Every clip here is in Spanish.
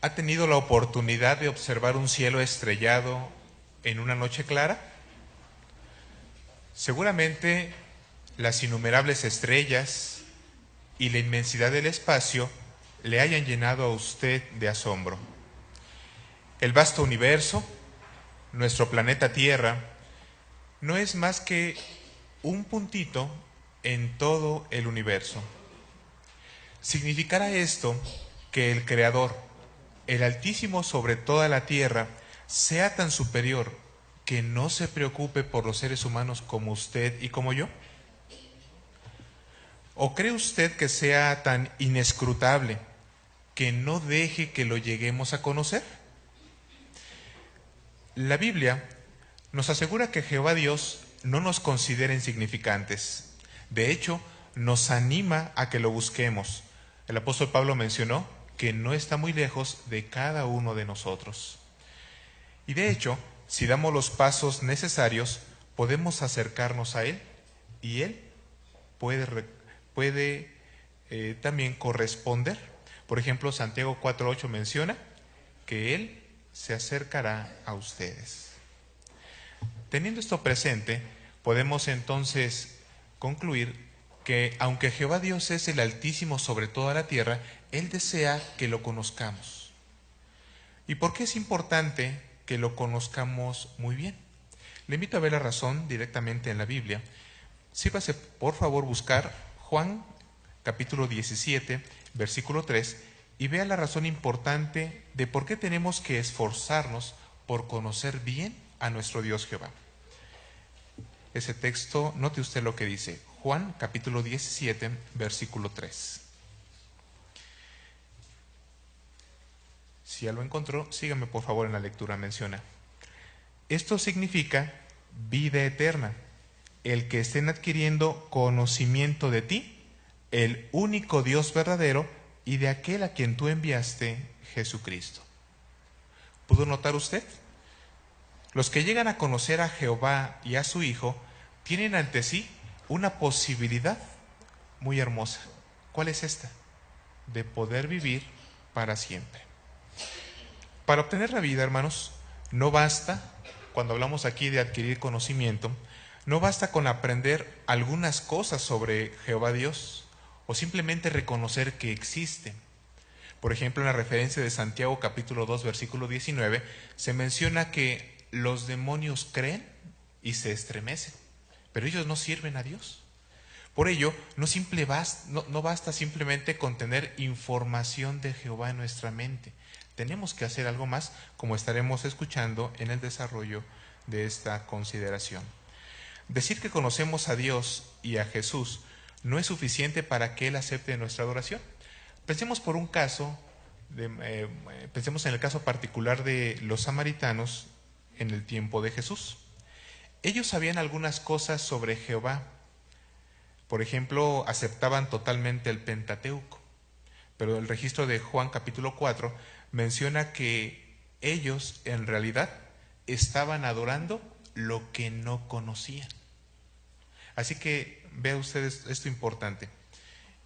¿Ha tenido la oportunidad de observar un cielo estrellado en una noche clara? Seguramente las innumerables estrellas y la inmensidad del espacio le hayan llenado a usted de asombro. El vasto universo, nuestro planeta Tierra, no es más que un puntito en todo el universo. ¿Significará esto que el Creador, el Altísimo sobre toda la tierra, sea tan superior que no se preocupe por los seres humanos como usted y como yo? ¿O cree usted que sea tan inescrutable que no deje que lo lleguemos a conocer? La Biblia nos asegura que Jehová Dios no nos considera insignificantes. De hecho, nos anima a que lo busquemos. El apóstol Pablo mencionó que no está muy lejos de cada uno de nosotros. Y de hecho, si damos los pasos necesarios, podemos acercarnos a Él y Él puede, puede eh, también corresponder. Por ejemplo, Santiago 4.8 menciona que Él se acercará a ustedes. Teniendo esto presente, podemos entonces concluir que aunque Jehová Dios es el Altísimo sobre toda la tierra, Él desea que lo conozcamos. ¿Y por qué es importante que lo conozcamos muy bien? Le invito a ver la razón directamente en la Biblia. Sírvase, por favor, buscar Juan capítulo 17, versículo 3, y vea la razón importante de por qué tenemos que esforzarnos por conocer bien a nuestro Dios Jehová. Ese texto, note usted lo que dice. Juan capítulo 17, versículo 3. Si ya lo encontró, sígame por favor en la lectura. Menciona. Esto significa vida eterna, el que estén adquiriendo conocimiento de ti, el único Dios verdadero y de aquel a quien tú enviaste, Jesucristo. ¿Pudo notar usted? Los que llegan a conocer a Jehová y a su Hijo tienen ante sí una posibilidad muy hermosa. ¿Cuál es esta? De poder vivir para siempre. Para obtener la vida, hermanos, no basta, cuando hablamos aquí de adquirir conocimiento, no basta con aprender algunas cosas sobre Jehová Dios o simplemente reconocer que existe. Por ejemplo, en la referencia de Santiago capítulo 2 versículo 19 se menciona que los demonios creen y se estremecen, pero ellos no sirven a Dios. Por ello, no, simple no, basta simplemente con tener información de Jehová en nuestra mente. Tenemos que hacer algo más, como estaremos escuchando en el desarrollo de esta consideración. Decir que conocemos a Dios y a Jesús no es suficiente para que Él acepte nuestra adoración. Pensemos por un caso, eh, pensemos en el caso particular de los samaritanos en el tiempo de Jesús. Ellos sabían algunas cosas sobre Jehová. Por ejemplo, aceptaban totalmente el Pentateuco. Pero el registro de Juan capítulo 4 menciona que ellos en realidad estaban adorando lo que no conocían. Así que vea ustedes esto importante.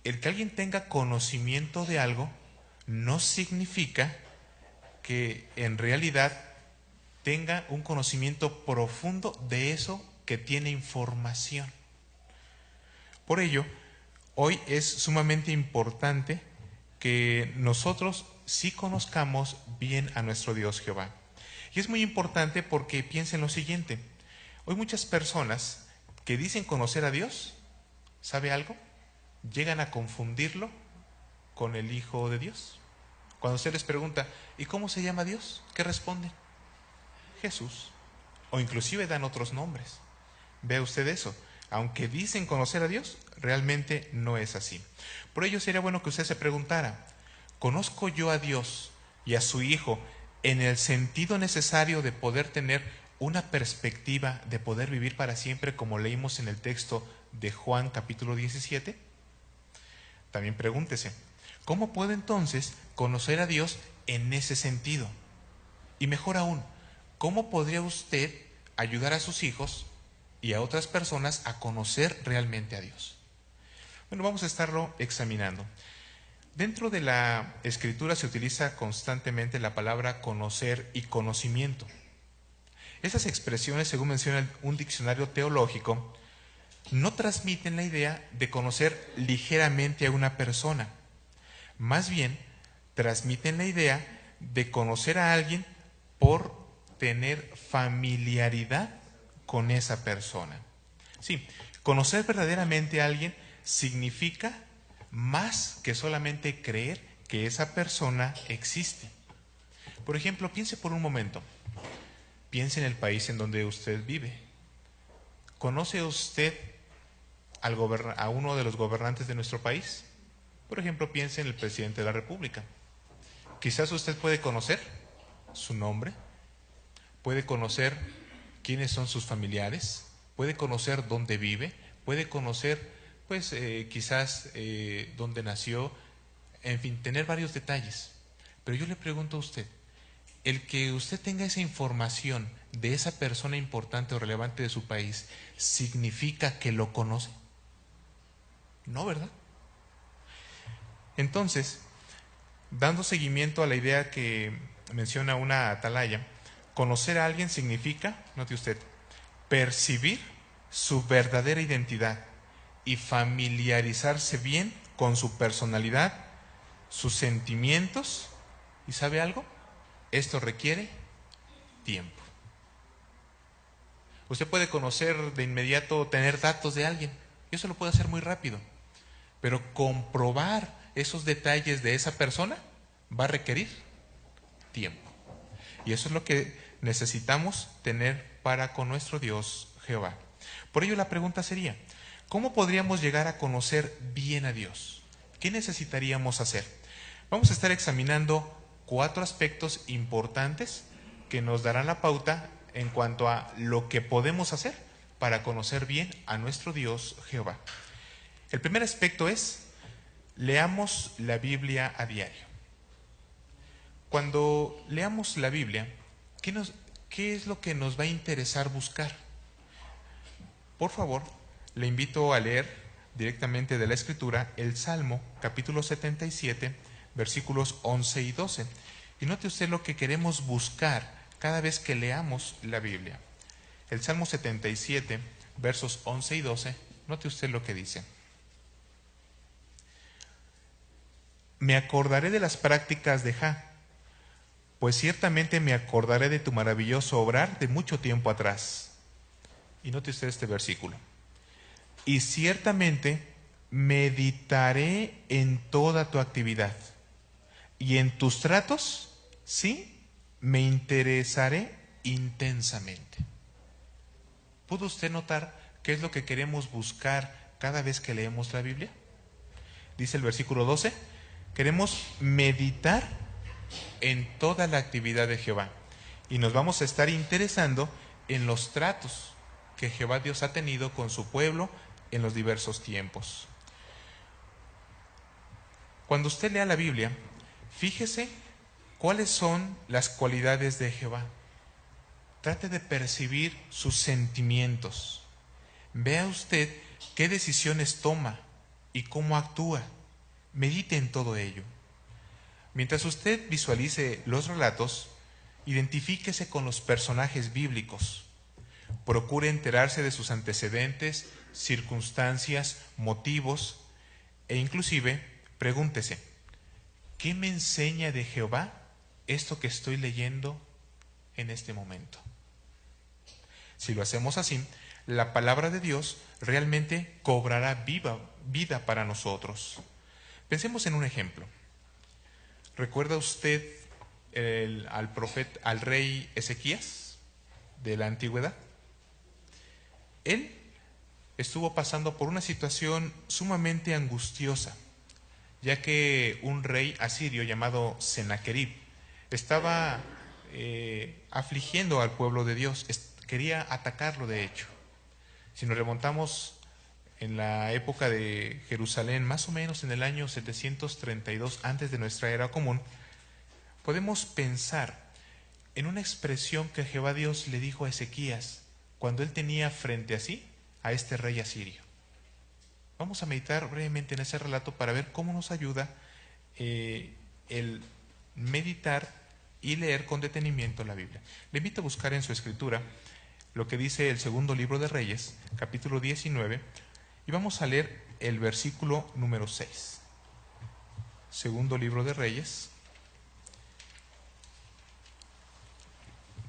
El que alguien tenga conocimiento de algo no significa que en realidad tenga un conocimiento profundo de eso que tiene información. Por ello, hoy es sumamente importante que nosotros sí conozcamos bien a nuestro Dios Jehová. Y es muy importante porque piensen lo siguiente. Hoy muchas personas que dicen conocer a Dios, ¿sabe algo? Llegan a confundirlo con el Hijo de Dios. Cuando usted les pregunta, ¿y cómo se llama Dios? ¿Qué responden? Jesús. O inclusive dan otros nombres. Vea usted eso. Aunque dicen conocer a Dios, realmente no es así. Por ello sería bueno que usted se preguntara, ¿conozco yo a Dios y a su Hijo en el sentido necesario de poder tener una perspectiva de poder vivir para siempre como leímos en el texto de Juan capítulo 17? También pregúntese, ¿cómo puedo entonces conocer a Dios en ese sentido? Y mejor aún, ¿cómo podría usted ayudar a sus hijos y a otras personas a conocer realmente a Dios? Bueno, vamos a estarlo examinando. Dentro de la escritura se utiliza constantemente la palabra conocer y conocimiento. Esas expresiones, según menciona un diccionario teológico, no transmiten la idea de conocer ligeramente a una persona. Más bien, transmiten la idea de conocer a alguien por tener familiaridad con esa persona. Sí, conocer verdaderamente a alguien significa más que solamente creer que esa persona existe. Por ejemplo, piense por un momento, piense en el país en donde usted vive. ¿Conoce usted al a uno de los gobernantes de nuestro país? Por ejemplo, piense en el presidente de la República. Quizás usted puede conocer su nombre, puede conocer quiénes son sus familiares, puede conocer dónde vive, puede conocer pues eh, quizás eh, dónde nació, en fin, tener varios detalles. Pero yo le pregunto a usted, el que usted tenga esa información de esa persona importante o relevante de su país, ¿significa que lo conoce? No, ¿verdad? Entonces, dando seguimiento a la idea que menciona una atalaya, conocer a alguien significa, note usted, percibir su verdadera identidad y familiarizarse bien con su personalidad, sus sentimientos. ¿Y sabe algo? Esto requiere tiempo. Usted puede conocer de inmediato, tener datos de alguien, y eso lo puede hacer muy rápido, pero comprobar esos detalles de esa persona va a requerir tiempo. Y eso es lo que necesitamos tener para con nuestro Dios Jehová. Por ello la pregunta sería, ¿cómo podríamos llegar a conocer bien a Dios? ¿Qué necesitaríamos hacer? Vamos a estar examinando cuatro aspectos importantes que nos darán la pauta en cuanto a lo que podemos hacer para conocer bien a nuestro Dios Jehová. El primer aspecto es, leamos la Biblia a diario. Cuando leamos la Biblia, ¿qué, nos, ¿qué es lo que nos va a interesar buscar? Por favor, le invito a leer directamente de la Escritura el Salmo capítulo 77, versículos 11 y 12. Y note usted lo que queremos buscar cada vez que leamos la Biblia. El Salmo 77, versos 11 y 12, note usted lo que dice. Me acordaré de las prácticas de Ja pues ciertamente me acordaré de tu maravilloso obrar de mucho tiempo atrás. Y note usted este versículo. Y ciertamente meditaré en toda tu actividad. Y en tus tratos, sí, me interesaré intensamente. ¿Pudo usted notar qué es lo que queremos buscar cada vez que leemos la Biblia? Dice el versículo 12, queremos meditar en toda la actividad de Jehová. Y nos vamos a estar interesando en los tratos que Jehová Dios ha tenido con su pueblo en los diversos tiempos. Cuando usted lea la Biblia, fíjese cuáles son las cualidades de Jehová. Trate de percibir sus sentimientos. Vea usted qué decisiones toma y cómo actúa. Medite en todo ello. Mientras usted visualice los relatos, identifíquese con los personajes bíblicos. Procure enterarse de sus antecedentes, circunstancias, motivos e inclusive pregúntese, ¿qué me enseña de Jehová esto que estoy leyendo en este momento? Si lo hacemos así, la palabra de Dios realmente cobrará viva, vida para nosotros. Pensemos en un ejemplo. ¿Recuerda usted al profeta, al rey Ezequías de la antigüedad? Él estuvo pasando por una situación sumamente angustiosa, ya que un rey asirio llamado Sennacherib estaba eh, afligiendo al pueblo de Dios, quería atacarlo de hecho. Si nos remontamos en la época de Jerusalén, más o menos en el año 732 antes de nuestra era común, podemos pensar en una expresión que Jehová Dios le dijo a Ezequías cuando él tenía frente a sí a este rey asirio. Vamos a meditar brevemente en ese relato para ver cómo nos ayuda eh, el meditar y leer con detenimiento la Biblia. Le invito a buscar en su escritura lo que dice el segundo libro de Reyes, capítulo 19, y vamos a leer el versículo número 6. Segundo libro de Reyes,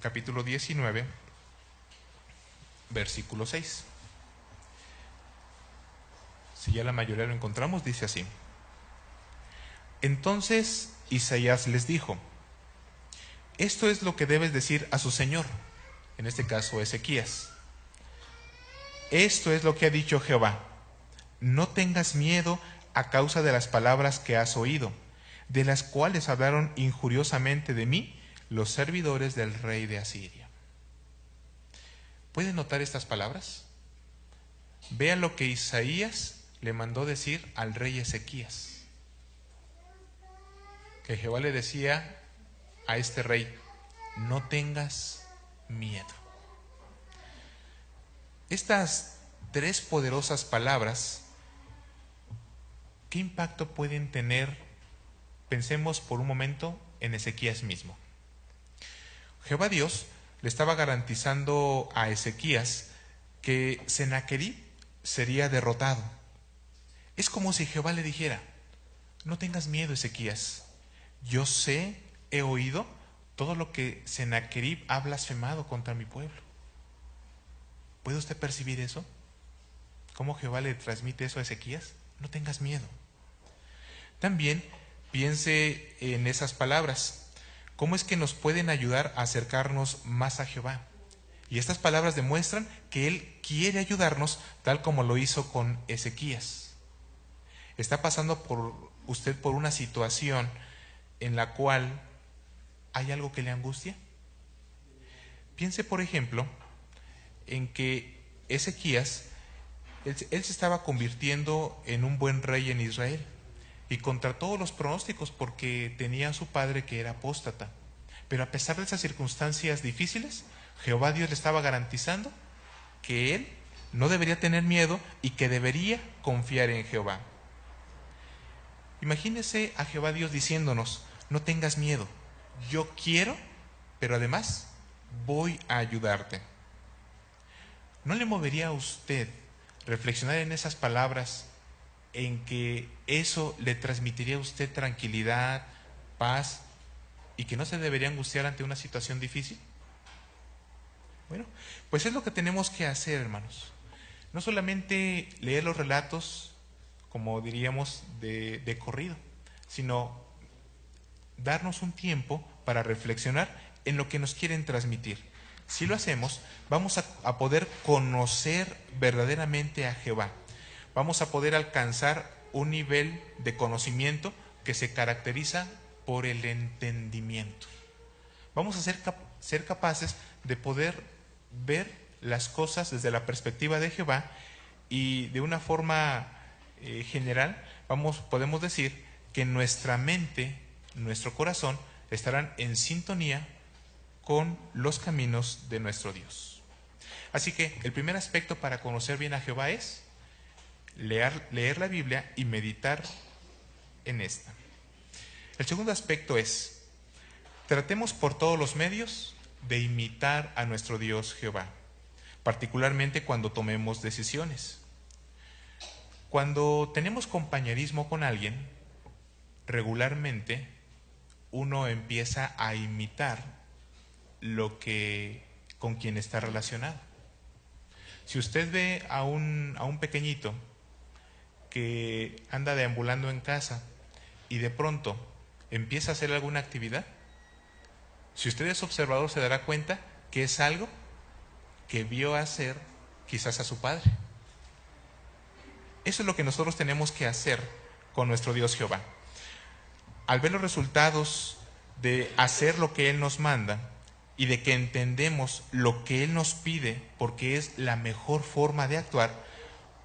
capítulo 19, versículo 6. Si ya la mayoría lo encontramos, dice así. Entonces Isaías les dijo, esto es lo que debes decir a su Señor, en este caso Ezequías. Esto es lo que ha dicho Jehová, no tengas miedo a causa de las palabras que has oído, de las cuales hablaron injuriosamente de mí los servidores del rey de Asiria. ¿Pueden notar estas palabras? Vean lo que Isaías le mandó decir al rey Ezequías. Que Jehová le decía a este rey, no tengas miedo. Estas tres poderosas palabras, ¿qué impacto pueden tener? Pensemos por un momento en Ezequías mismo. Jehová Dios le estaba garantizando a Ezequías que Sennacherib sería derrotado. Es como si Jehová le dijera, no tengas miedo, Ezequías. Yo sé, he oído todo lo que Sennacherib ha blasfemado contra mi pueblo. ¿Puede usted percibir eso? ¿Cómo Jehová le transmite eso a Ezequías? No tengas miedo. También piense en esas palabras. ¿Cómo es que nos pueden ayudar a acercarnos más a Jehová? Y estas palabras demuestran que Él quiere ayudarnos tal como lo hizo con Ezequías. Está pasando por usted por una situación en la cual hay algo que le angustia. Piense, por ejemplo, en que Ezequías, él, se estaba convirtiendo en un buen rey en Israel y contra todos los pronósticos porque tenía a su padre que era apóstata. Pero a pesar de esas circunstancias difíciles, Jehová Dios le estaba garantizando que él no debería tener miedo y que debería confiar en Jehová. Imagínese a Jehová Dios diciéndonos, no tengas miedo, yo quiero, pero además voy a ayudarte. ¿No le movería a usted reflexionar en esas palabras en que eso le transmitiría a usted tranquilidad, paz y que no se debería angustiar ante una situación difícil? Bueno, pues es lo que tenemos que hacer, hermanos. No solamente leer los relatos, como diríamos, de, de corrido, sino darnos un tiempo para reflexionar en lo que nos quieren transmitir. Si lo hacemos, vamos a, poder conocer verdaderamente a Jehová. Vamos a poder alcanzar un nivel de conocimiento que se caracteriza por el entendimiento. Vamos a ser, ser capaces de poder ver las cosas desde la perspectiva de Jehová y de una forma eh, general vamos, podemos decir que nuestra mente, nuestro corazón, estarán en sintonía con los caminos de nuestro Dios. Así que el primer aspecto para conocer bien a Jehová es leer, la Biblia y meditar en esta. El segundo aspecto es, tratemos por todos los medios de imitar a nuestro Dios Jehová, particularmente cuando tomemos decisiones. Cuando tenemos compañerismo con alguien, regularmente uno empieza a imitar lo que con quien está relacionado. Si usted ve a un, a un pequeñito que anda deambulando en casa y de pronto empieza a hacer alguna actividad, si usted es observador se dará cuenta que es algo que vio hacer quizás a su padre. Eso es lo que nosotros tenemos que hacer con nuestro Dios Jehová al ver los resultados de hacer lo que Él nos manda y de que entendemos lo que Él nos pide porque es la mejor forma de actuar,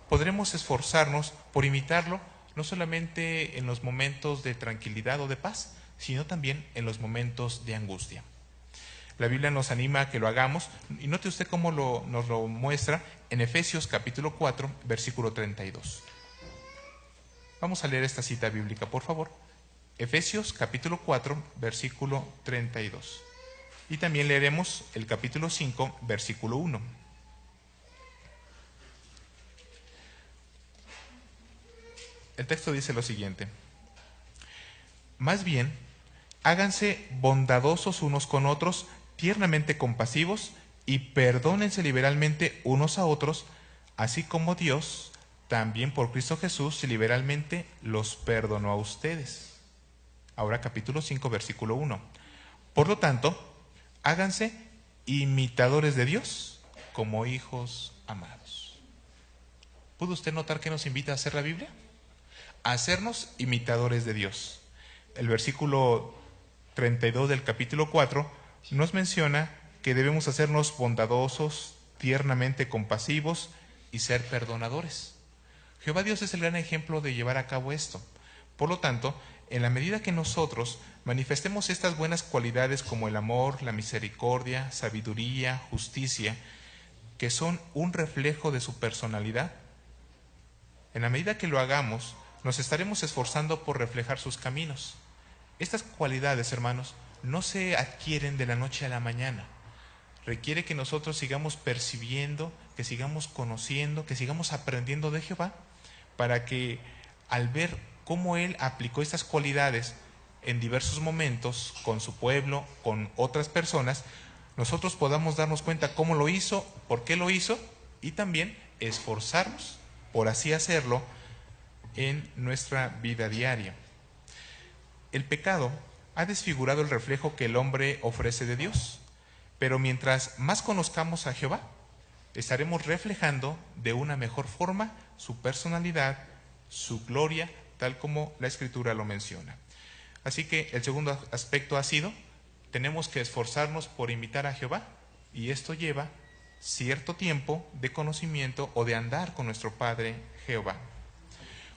podremos esforzarnos por imitarlo no solamente en los momentos de tranquilidad o de paz, sino también en los momentos de angustia. La Biblia nos anima a que lo hagamos y note usted cómo lo, nos lo muestra en Efesios capítulo 4, versículo 32. Vamos a leer esta cita bíblica, por favor. Efesios capítulo 4, versículo 32. Y también leeremos el capítulo 5, versículo 1. El texto dice lo siguiente. Más bien, háganse bondadosos unos con otros, tiernamente compasivos, y perdónense liberalmente unos a otros, así como Dios también por Cristo Jesús liberalmente los perdonó a ustedes. Ahora capítulo 5, versículo 1. Por lo tanto, háganse imitadores de Dios como hijos amados. ¿Pudo usted notar que nos invita a hacer la Biblia? A hacernos imitadores de Dios. El versículo 32 del capítulo 4 nos menciona que debemos hacernos bondadosos, tiernamente compasivos y ser perdonadores. Jehová Dios es el gran ejemplo de llevar a cabo esto. Por lo tanto, en la medida que nosotros manifestemos estas buenas cualidades como el amor, la misericordia, sabiduría, justicia, que son un reflejo de su personalidad, en la medida que lo hagamos, nos estaremos esforzando por reflejar sus caminos. Estas cualidades, hermanos, no se adquieren de la noche a la mañana. Requiere que nosotros sigamos percibiendo, que sigamos conociendo, que sigamos aprendiendo de Jehová, para que al ver cómo Él aplicó estas cualidades en diversos momentos con su pueblo, con otras personas, nosotros podamos darnos cuenta cómo lo hizo, por qué lo hizo y también esforzarnos por así hacerlo en nuestra vida diaria. El pecado ha desfigurado el reflejo que el hombre ofrece de Dios, pero mientras más conozcamos a Jehová, estaremos reflejando de una mejor forma su personalidad, su gloria, tal como la escritura lo menciona. Así que el segundo aspecto ha sido, tenemos que esforzarnos por imitar a Jehová y esto lleva cierto tiempo de conocimiento o de andar con nuestro Padre Jehová.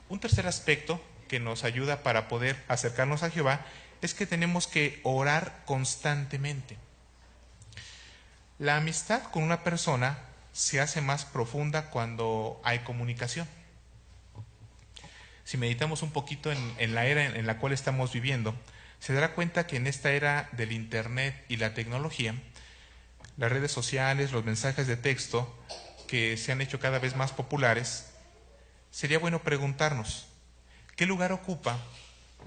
Un tercer aspecto que nos ayuda para poder acercarnos a Jehová es que tenemos que orar constantemente. La amistad con una persona se hace más profunda cuando hay comunicación. Si meditamos un poquito en, la era en la cual estamos viviendo, se dará cuenta que en esta era del Internet y la tecnología, las redes sociales, los mensajes de texto que se han hecho cada vez más populares, sería bueno preguntarnos, ¿qué lugar ocupa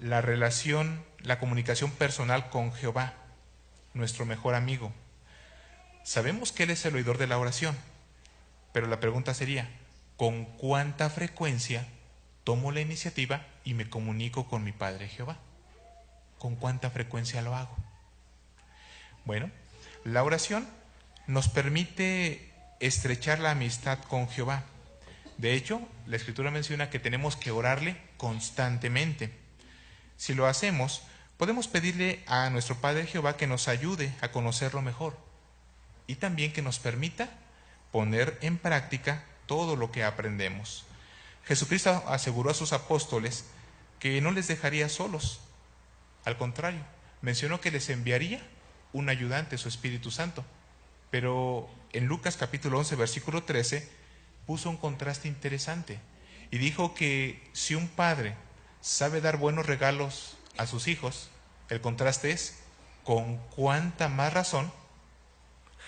la relación, la comunicación personal con Jehová, nuestro mejor amigo? Sabemos que Él es el oidor de la oración, pero la pregunta sería, ¿con cuánta frecuencia tomo la iniciativa y me comunico con mi Padre Jehová? ¿Con cuánta frecuencia lo hago? Bueno, la oración nos permite estrechar la amistad con Jehová. De hecho, la Escritura menciona que tenemos que orarle constantemente. Si lo hacemos, podemos pedirle a nuestro Padre Jehová que nos ayude a conocerlo mejor y también que nos permita poner en práctica todo lo que aprendemos. Jesucristo aseguró a sus apóstoles que no les dejaría solos. Al contrario, mencionó que les enviaría un ayudante, su Espíritu Santo. Pero en Lucas capítulo 11, versículo 13, puso un contraste interesante y dijo que si un padre sabe dar buenos regalos a sus hijos, el contraste es con cuánta más razón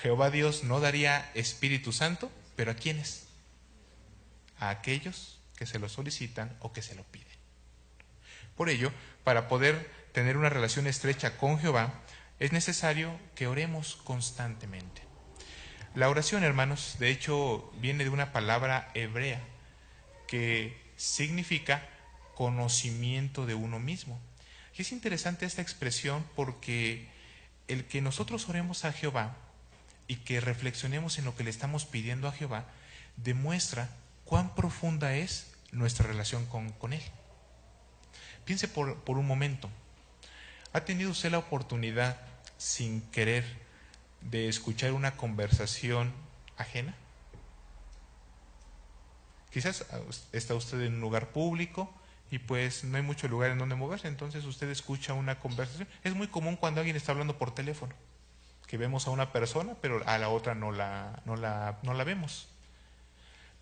Jehová Dios no daría Espíritu Santo, pero ¿a quiénes? A aquellos que se lo solicitan o que se lo piden. Por ello, para poder tener una relación estrecha con Jehová, es necesario que oremos constantemente. La oración, hermanos, de hecho viene de una palabra hebrea que significa conocimiento de uno mismo. Y es interesante esta expresión porque el que nosotros oremos a Jehová y que reflexionemos en lo que le estamos pidiendo a Jehová demuestra cuán profunda es nuestra relación con, con Él. Piense por, por un momento, ¿Ha tenido usted la oportunidad, sin querer, de escuchar una conversación ajena? Quizás está usted en un lugar público y pues no hay mucho lugar en donde moverse, entonces usted escucha una conversación. Es muy común cuando alguien está hablando por teléfono, que vemos a una persona, pero a la otra no la, no la, no la vemos.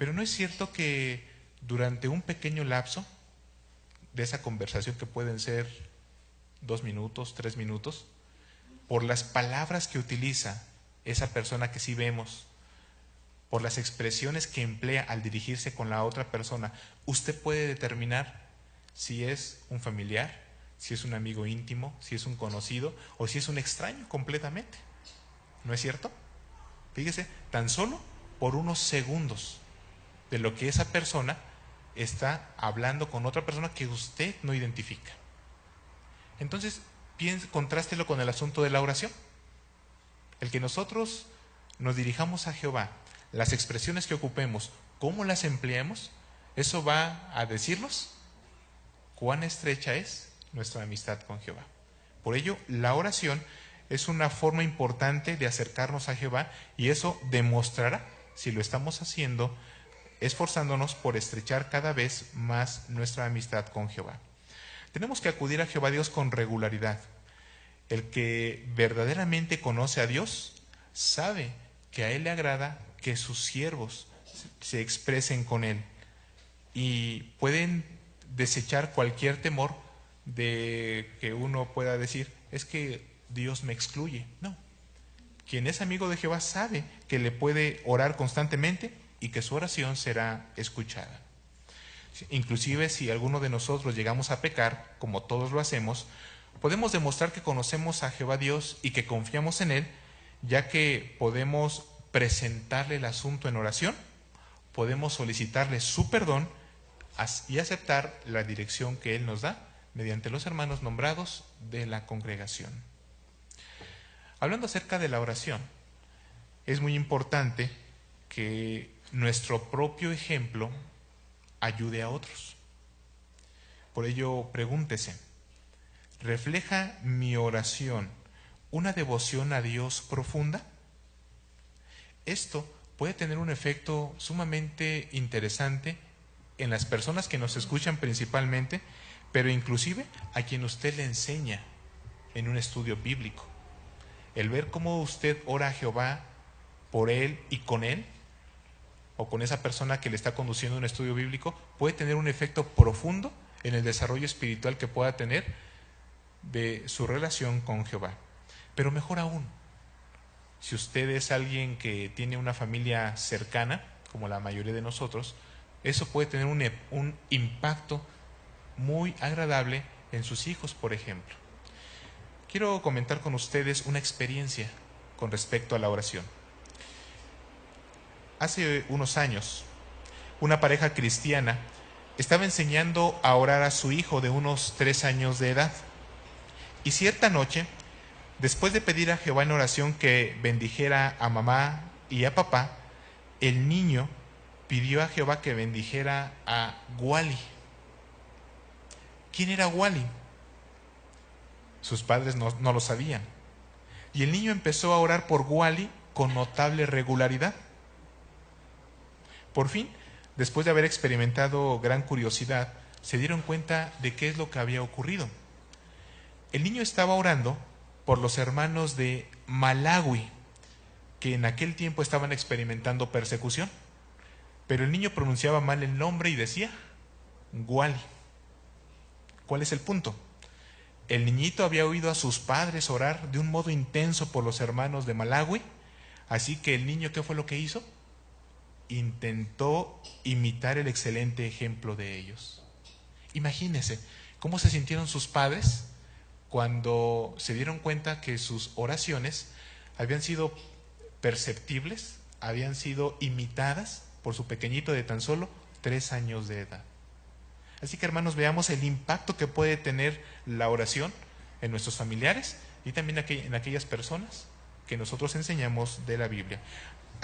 Pero no es cierto que durante un pequeño lapso de esa conversación que pueden ser dos minutos, tres minutos, por las palabras que utiliza esa persona que sí vemos, por las expresiones que emplea al dirigirse con la otra persona, usted puede determinar si es un familiar, si es un amigo íntimo, si es un conocido o si es un extraño completamente. ¿No es cierto? Fíjese, tan solo por unos segundos de lo que esa persona está hablando con otra persona que usted no identifica. Entonces, piense, contrástelo con el asunto de la oración. El que nosotros nos dirijamos a Jehová, las expresiones que ocupemos, cómo las empleemos, eso va a decirnos cuán estrecha es nuestra amistad con Jehová. Por ello, la oración es una forma importante de acercarnos a Jehová y eso demostrará si lo estamos haciendo esforzándonos por estrechar cada vez más nuestra amistad con Jehová. Tenemos que acudir a Jehová Dios con regularidad. El que verdaderamente conoce a Dios sabe que a Él le agrada que sus siervos se expresen con Él y pueden desechar cualquier temor de que uno pueda decir, es que Dios me excluye. No. Quien es amigo de Jehová sabe que le puede orar constantemente y que su oración será escuchada. Inclusive si alguno de nosotros llegamos a pecar, como todos lo hacemos, podemos demostrar que conocemos a Jehová Dios y que confiamos en Él, ya que podemos presentarle el asunto en oración, podemos solicitarle su perdón y aceptar la dirección que Él nos da mediante los hermanos nombrados de la congregación. Hablando acerca de la oración, es muy importante que nuestro propio ejemplo ayude a otros. Por ello, pregúntese, ¿refleja mi oración una devoción a Dios profunda? Esto puede tener un efecto sumamente interesante en las personas que nos escuchan principalmente, pero inclusive a quien usted le enseña en un estudio bíblico. El ver cómo usted ora a Jehová por él y con él o con esa persona que le está conduciendo un estudio bíblico puede tener un efecto profundo en el desarrollo espiritual que pueda tener de su relación con Jehová. Pero mejor aún, si usted es alguien que tiene una familia cercana, como la mayoría de nosotros, eso puede tener un, impacto muy agradable en sus hijos, por ejemplo. Quiero comentar con ustedes una experiencia con respecto a la oración. Hace unos años, una pareja cristiana estaba enseñando a orar a su hijo de unos tres años de edad. Y cierta noche, después de pedir a Jehová en oración que bendijera a mamá y a papá, el niño pidió a Jehová que bendijera a Wally. ¿Quién era Wally? Sus padres no, lo sabían. Y el niño empezó a orar por Wally con notable regularidad. Por fin, después de haber experimentado gran curiosidad, se dieron cuenta de qué es lo que había ocurrido. El niño estaba orando por los hermanos de Malawi, que en aquel tiempo estaban experimentando persecución. Pero el niño pronunciaba mal el nombre y decía, Guali. ¿Cuál es el punto? El niñito había oído a sus padres orar de un modo intenso por los hermanos de Malawi, así que el niño, ¿qué fue lo que hizo? Intentó imitar el excelente ejemplo de ellos. Imagínese cómo se sintieron sus padres cuando se dieron cuenta que sus oraciones habían sido perceptibles, habían sido imitadas por su pequeñito de tan solo tres años de edad. Así que hermanos, veamos el impacto que puede tener la oración en nuestros familiares y también en aquellas personas que nosotros enseñamos de la Biblia.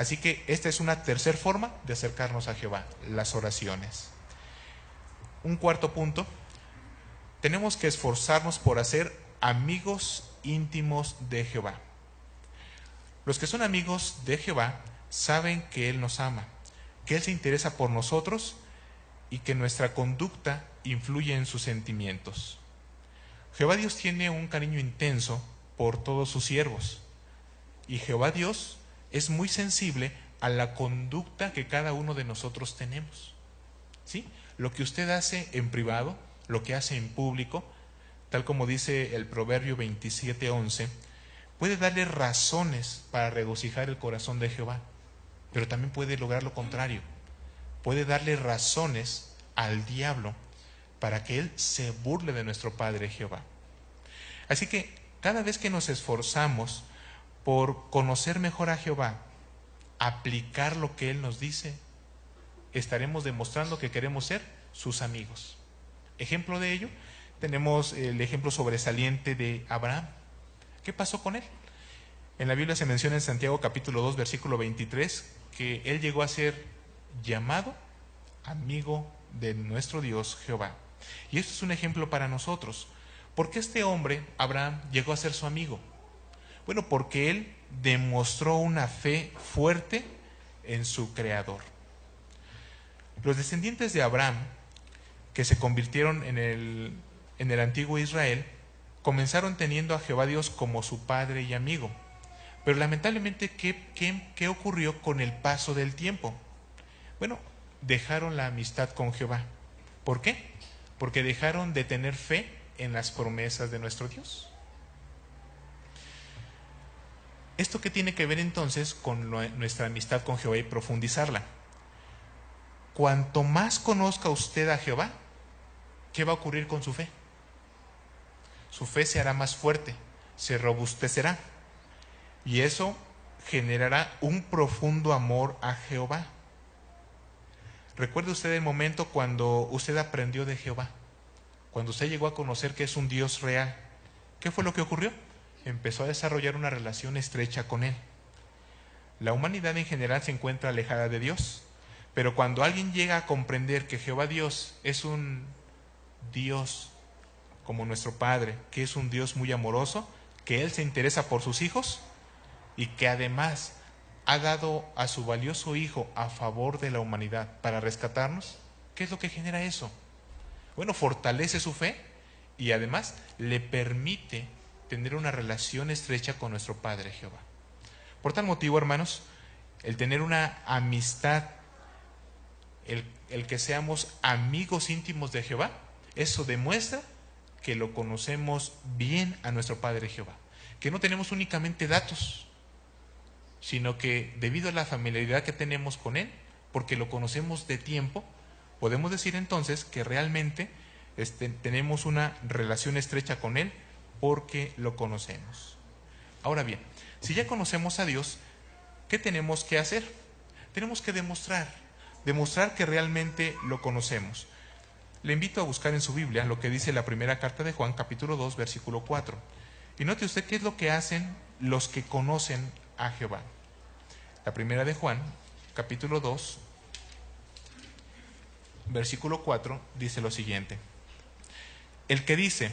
Así que esta es una tercera forma de acercarnos a Jehová, las oraciones. Un cuarto punto, tenemos que esforzarnos por hacer amigos íntimos de Jehová. Los que son amigos de Jehová saben que Él nos ama, que Él se interesa por nosotros y que nuestra conducta influye en sus sentimientos. Jehová Dios tiene un cariño intenso por todos sus siervos y Jehová Dios es muy sensible a la conducta que cada uno de nosotros tenemos. ¿Sí? Lo que usted hace en privado, lo que hace en público, tal como dice el Proverbio 27:11, puede darle razones para regocijar el corazón de Jehová, pero también puede lograr lo contrario. Puede darle razones al diablo para que él se burle de nuestro Padre Jehová. Así que cada vez que nos esforzamos por conocer mejor a Jehová, aplicar lo que Él nos dice, estaremos demostrando que queremos ser sus amigos. Ejemplo de ello, tenemos el ejemplo sobresaliente de Abraham. ¿Qué pasó con él? En la Biblia se menciona en Santiago capítulo 2, versículo 23, que él llegó a ser llamado amigo de nuestro Dios Jehová. Y esto es un ejemplo para nosotros. ¿Por qué este hombre, Abraham, llegó a ser su amigo? Bueno, porque él demostró una fe fuerte en su Creador. Los descendientes de Abraham, que se convirtieron en el, en el antiguo Israel, comenzaron teniendo a Jehová Dios como su padre y amigo. Pero lamentablemente, ¿qué, qué, qué ocurrió con el paso del tiempo? Bueno, dejaron la amistad con Jehová. ¿Por qué? Porque dejaron de tener fe en las promesas de nuestro Dios. ¿Esto qué tiene que ver entonces con nuestra amistad con Jehová y profundizarla? Cuanto más conozca usted a Jehová, ¿qué va a ocurrir con su fe? Su fe se hará más fuerte, se robustecerá. Y eso generará un profundo amor a Jehová. Recuerde usted el momento cuando usted aprendió de Jehová, cuando usted llegó a conocer que es un Dios real. ¿Qué fue lo que ocurrió? Empezó a desarrollar una relación estrecha con Él. La humanidad en general se encuentra alejada de Dios, pero cuando alguien llega a comprender que Jehová Dios es un Dios como nuestro Padre, que es un Dios muy amoroso, que Él se interesa por sus hijos y que además ha dado a su valioso Hijo a favor de la humanidad para rescatarnos, ¿qué es lo que genera eso? Bueno, fortalece su fe y además le permite tener una relación estrecha con nuestro Padre Jehová. Por tal motivo, hermanos, el tener una amistad, el, que seamos amigos íntimos de Jehová, eso demuestra que lo conocemos bien a nuestro Padre Jehová, que no tenemos únicamente datos, sino que debido a la familiaridad que tenemos con Él, porque lo conocemos de tiempo, podemos decir entonces que realmente este, tenemos una relación estrecha con Él porque lo conocemos. Ahora bien, si ya conocemos a Dios, ¿qué tenemos que hacer? Tenemos que demostrar, demostrar que realmente lo conocemos. Le invito a buscar en su Biblia lo que dice la primera carta de Juan, capítulo 2, versículo 4. Y note usted qué es lo que hacen los que conocen a Jehová. La primera de Juan, capítulo 2, versículo 4, dice lo siguiente. El que dice,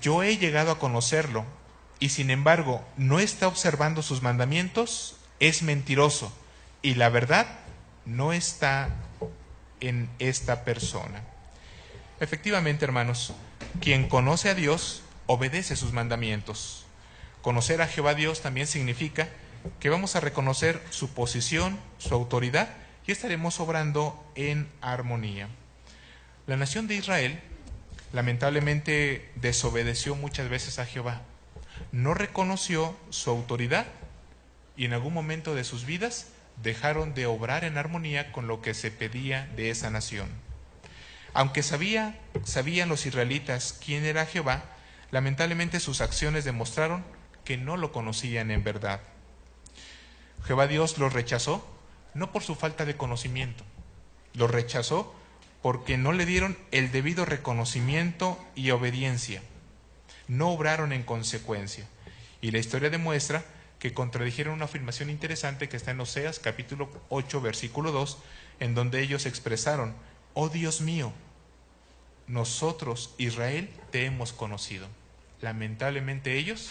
yo he llegado a conocerlo y sin embargo no está observando sus mandamientos, es mentiroso y la verdad no está en esta persona. Efectivamente, hermanos, quien conoce a Dios obedece sus mandamientos. Conocer a Jehová Dios también significa que vamos a reconocer su posición, su autoridad y estaremos obrando en armonía. La nación de Israel lamentablemente desobedeció muchas veces a Jehová. No reconoció su autoridad y en algún momento de sus vidas dejaron de obrar en armonía con lo que se pedía de esa nación. Aunque sabía, sabían los israelitas quién era Jehová, lamentablemente sus acciones demostraron que no lo conocían en verdad. Jehová Dios los rechazó no por su falta de conocimiento, los rechazó porque no le dieron el debido reconocimiento y obediencia. No obraron en consecuencia. Y la historia demuestra que contradijeron una afirmación interesante que está en Oseas capítulo 8 versículo 2, en donde ellos expresaron, oh Dios mío, nosotros, Israel, te hemos conocido. Lamentablemente ellos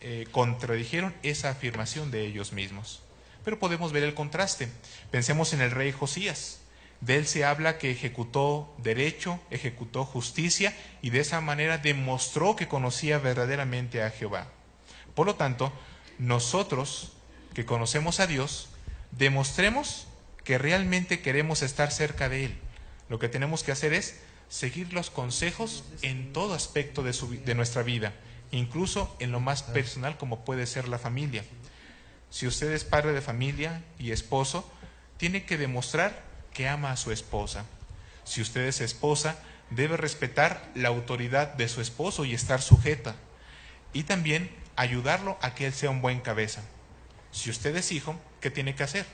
eh, contradijeron esa afirmación de ellos mismos. Pero podemos ver el contraste. Pensemos en el rey Josías. De él se habla que ejecutó derecho, ejecutó justicia y de esa manera demostró que conocía verdaderamente a Jehová. Por lo tanto, nosotros que conocemos a Dios, demostremos que realmente queremos estar cerca de Él. Lo que tenemos que hacer es seguir los consejos en todo aspecto de, de nuestra vida, incluso en lo más personal como puede ser la familia. Si usted es padre de familia y esposo, tiene que demostrar que ama a su esposa. Si usted es esposa, debe respetar la autoridad de su esposo y estar sujeta. Y también ayudarlo a que él sea un buen cabeza. Si usted es hijo, ¿qué tiene que hacer?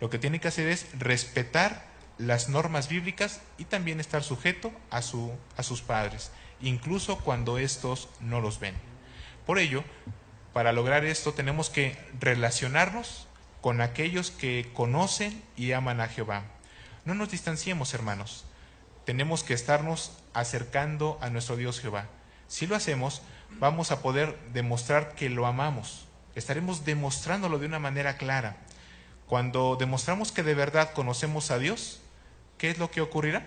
Lo que tiene que hacer es respetar las normas bíblicas y también estar sujeto a, su, a sus padres, incluso cuando estos no los ven. Por ello, para lograr esto tenemos que relacionarnos con aquellos que conocen y aman a Jehová. No nos distanciemos, hermanos. Tenemos que estarnos acercando a nuestro Dios Jehová. Si lo hacemos, vamos a poder demostrar que lo amamos. Estaremos demostrándolo de una manera clara. Cuando demostramos que de verdad conocemos a Dios, ¿qué es lo que ocurrirá?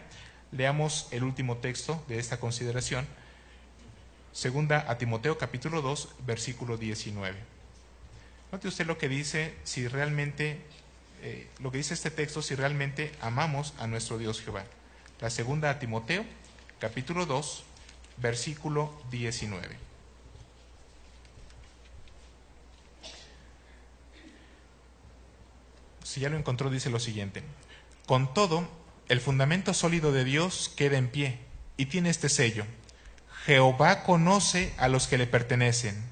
Leamos el último texto de esta consideración. Segunda a Timoteo capítulo 2, versículo 19. Note usted lo que dice si realmente, eh, lo que dice este texto, si realmente amamos a nuestro Dios Jehová. La segunda a Timoteo capítulo 2, versículo 19. Si ya lo encontró, dice lo siguiente. Con todo, el fundamento sólido de Dios queda en pie y tiene este sello. Jehová conoce a los que le pertenecen.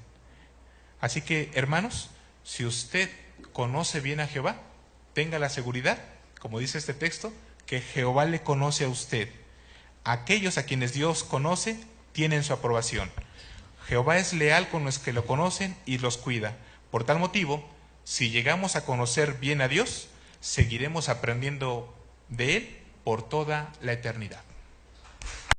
Así que, hermanos, si usted conoce bien a Jehová, tenga la seguridad, como dice este texto, que Jehová le conoce a usted. Aquellos a quienes Dios conoce tienen su aprobación. Jehová es leal con los que lo conocen y los cuida. Por tal motivo, si llegamos a conocer bien a Dios, seguiremos aprendiendo de Él por toda la eternidad.